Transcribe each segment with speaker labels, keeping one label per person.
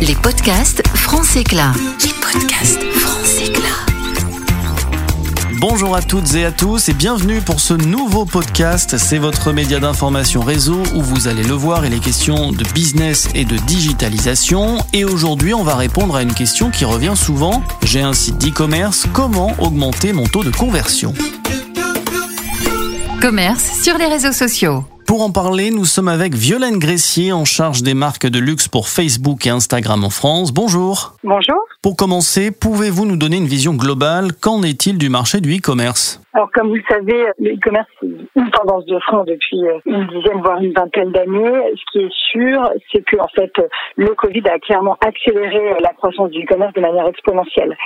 Speaker 1: Les podcasts France Éclat. Les podcasts France Éclat.
Speaker 2: Bonjour à toutes et à tous et bienvenue pour ce nouveau podcast. C'est votre média d'information réseau où vous allez le voir, il est question de business et de digitalisation. Et aujourd'hui, on va répondre à une question qui revient souvent. J'ai un site d'e-commerce, comment augmenter mon taux de conversion?
Speaker 1: Commerce sur les réseaux sociaux.
Speaker 2: Pour en parler, nous sommes avec Violaine Gressier en charge des marques de luxe pour Facebook et Instagram en France. Bonjour.
Speaker 3: Bonjour.
Speaker 2: Pour commencer, pouvez-vous nous donner une vision globale? Qu'en est-il du marché du e-commerce?
Speaker 3: Alors, comme vous le savez, le e-commerce c'est une tendance de fond depuis euh, une dizaine voire une vingtaine d'années. Ce qui est sûr, c'est que en fait, le Covid a clairement accéléré la croissance du e-commerce de manière exponentielle.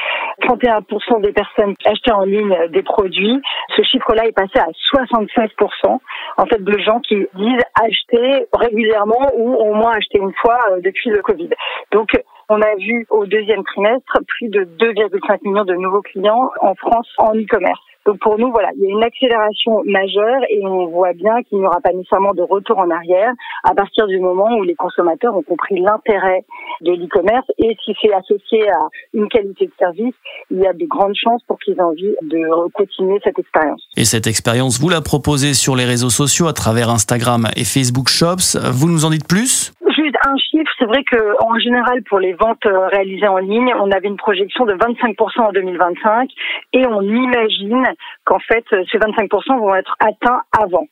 Speaker 3: 31% des personnes achetaient en ligne des produits. Ce chiffre-là est passé à 76% en fait de gens qui disent acheter régulièrement ou au moins acheter une fois euh, depuis le Covid. Donc on a vu au deuxième trimestre plus de 2,5 millions de nouveaux clients en France en e-commerce. Donc pour nous, voilà, il y a une accélération majeure et on voit bien qu'il n'y aura pas nécessairement de retour en arrière à partir du moment où les consommateurs ont compris l'intérêt de l'e-commerce et si c'est associé à une qualité de service, il y a de grandes chances pour qu'ils aient envie de continuer cette expérience.
Speaker 2: Et cette expérience, vous la proposez sur les réseaux sociaux à travers Instagram et Facebook Shops. Vous nous en dites plus?
Speaker 3: Un chiffre, c'est vrai que en général pour les ventes euh, réalisées en ligne, on avait une projection de 25% en 2025 et on imagine qu'en fait ces 25% vont être atteints avant.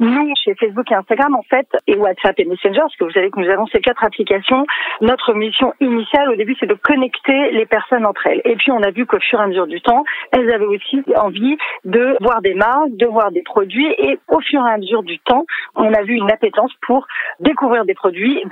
Speaker 3: Nous, chez Facebook et Instagram, en fait, et WhatsApp et Messenger, parce que vous savez que nous avons ces quatre applications, notre mission initiale au début, c'est de connecter les personnes entre elles. Et puis on a vu qu'au fur et à mesure du temps, elles avaient aussi envie de voir des marques, de voir des produits, et au fur et à mesure du temps, on a vu une appétence pour découvrir des produits,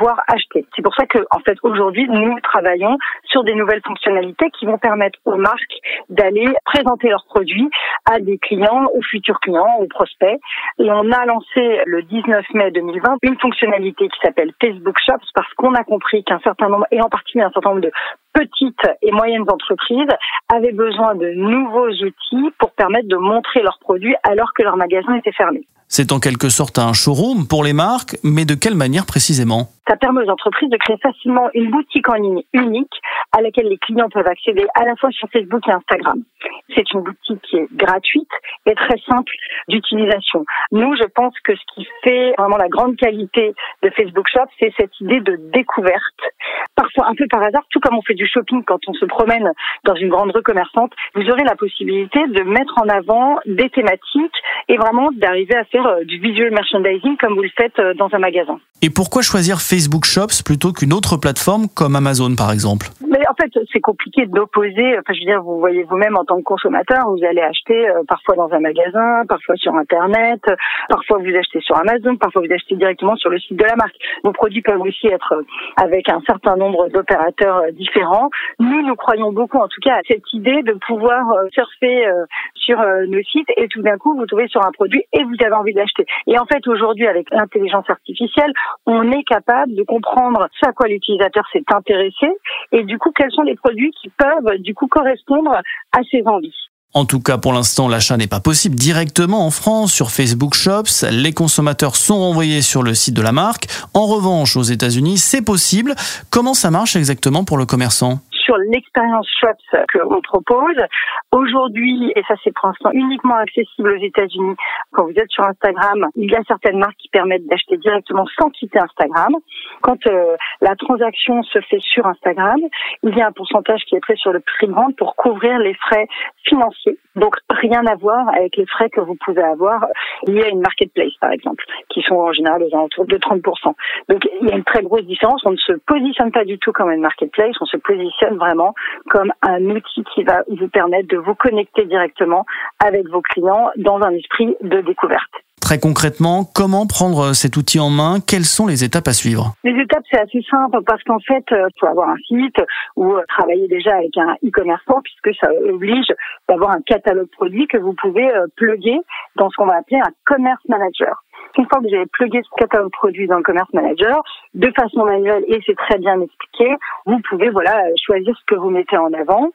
Speaker 3: C'est pour ça que, fait, aujourd'hui, nous travaillons sur des nouvelles fonctionnalités qui vont permettre aux marques d'aller présenter leurs produits à des clients, aux futurs clients, aux prospects. Et on a lancé le 19 mai 2020 une fonctionnalité qui s'appelle Facebook Shops parce qu'on a compris qu'un certain nombre, et en particulier un certain nombre de petites et moyennes entreprises avaient besoin de nouveaux outils pour permettre de montrer leurs produits alors que leur magasin était fermé.
Speaker 2: C'est en quelque sorte un showroom pour les marques, mais de quelle manière précisément?
Speaker 3: Ça permet aux entreprises de créer facilement une boutique en ligne unique à laquelle les clients peuvent accéder à la fois sur Facebook et Instagram. C'est une boutique qui est gratuite et très simple d'utilisation. Nous, je pense que ce qui fait vraiment la grande qualité de Facebook Shop, c'est cette idée de découverte. Parfois, un peu par hasard, tout comme on fait du shopping quand on se promène dans une grande rue commerçante, vous aurez la possibilité de mettre en avant des thématiques et vraiment d'arriver à faire euh, du visual merchandising comme vous le faites euh, dans un magasin.
Speaker 2: Et pourquoi choisir Facebook? Shops plutôt qu'une autre plateforme comme Amazon par exemple
Speaker 3: Mais en fait, c'est compliqué d'opposer. Enfin, je veux dire, vous voyez vous-même en tant que consommateur, vous allez acheter euh, parfois dans un magasin, parfois sur Internet, parfois vous achetez sur Amazon, parfois vous achetez directement sur le site de la marque. Vos produits peuvent aussi être avec un certain nombre d'opérateurs différents. Nous, nous croyons beaucoup, en tout cas, à cette idée de pouvoir surfer sur nos sites et tout d'un coup, vous trouvez sur un produit et vous avez envie d'acheter. Et en fait, aujourd'hui, avec l'intelligence artificielle, on est capable de comprendre ce à quoi l'utilisateur s'est intéressé et du coup, quels sont les produits qui peuvent du coup correspondre à ses envies.
Speaker 2: En tout cas, pour l'instant, l'achat n'est pas possible directement en France sur Facebook Shops. Les consommateurs sont renvoyés sur le site de la marque. En revanche, aux États-Unis, c'est possible. Comment ça marche exactement pour le commerçant?
Speaker 3: Sur l'expérience Shops qu'on propose. Aujourd'hui, et ça c'est pour l'instant uniquement accessible aux États-Unis, quand vous êtes sur Instagram, il y a certaines marques qui permettent d'acheter directement sans quitter Instagram. Quand euh, la transaction se fait sur Instagram, il y a un pourcentage qui est pris sur le prix de pour couvrir les frais financiers. Donc rien à voir avec les frais que vous pouvez avoir liés à une marketplace par exemple, qui sont en général aux alentours de 30%. Donc il y a une très grosse différence. On ne se positionne pas du tout comme une marketplace, on se positionne vraiment comme un outil qui va vous permettre de vous connecter directement avec vos clients dans un esprit de découverte.
Speaker 2: Très concrètement, comment prendre cet outil en main? Quelles sont les étapes à suivre?
Speaker 3: Les étapes, c'est assez simple parce qu'en fait, il faut avoir un site ou euh, travailler déjà avec un e-commerçant puisque ça oblige d'avoir un catalogue produit que vous pouvez euh, plugger dans ce qu'on va appeler un commerce manager. Une fois que avez plugué ce catalogue produit dans le commerce manager, de façon manuelle, et c'est très bien expliqué, vous pouvez voilà choisir ce que vous mettez en avant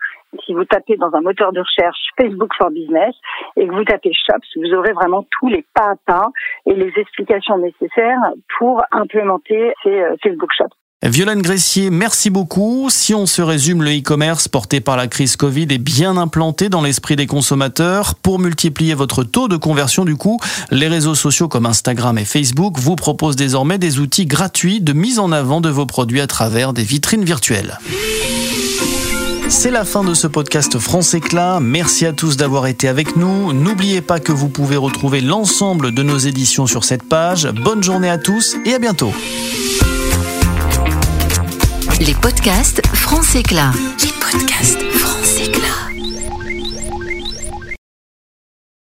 Speaker 3: si vous tapez dans un moteur de recherche Facebook for Business et que vous tapez Shops, vous aurez vraiment tous les pas à pas et les explications nécessaires pour implémenter ces euh, Facebook Shops.
Speaker 2: Violaine Gressier, merci beaucoup. Si on se résume, le e-commerce porté par la crise Covid est bien implanté dans l'esprit des consommateurs. Pour multiplier votre taux de conversion du coup, les réseaux sociaux comme Instagram et Facebook vous proposent désormais des outils gratuits de mise en avant de vos produits à travers des vitrines virtuelles. C'est la fin de ce podcast France Éclat. Merci à tous d'avoir été avec nous. N'oubliez pas que vous pouvez retrouver l'ensemble de nos éditions sur cette page. Bonne journée à tous et à bientôt.
Speaker 1: Les podcasts France Éclat. Les podcasts France Éclat.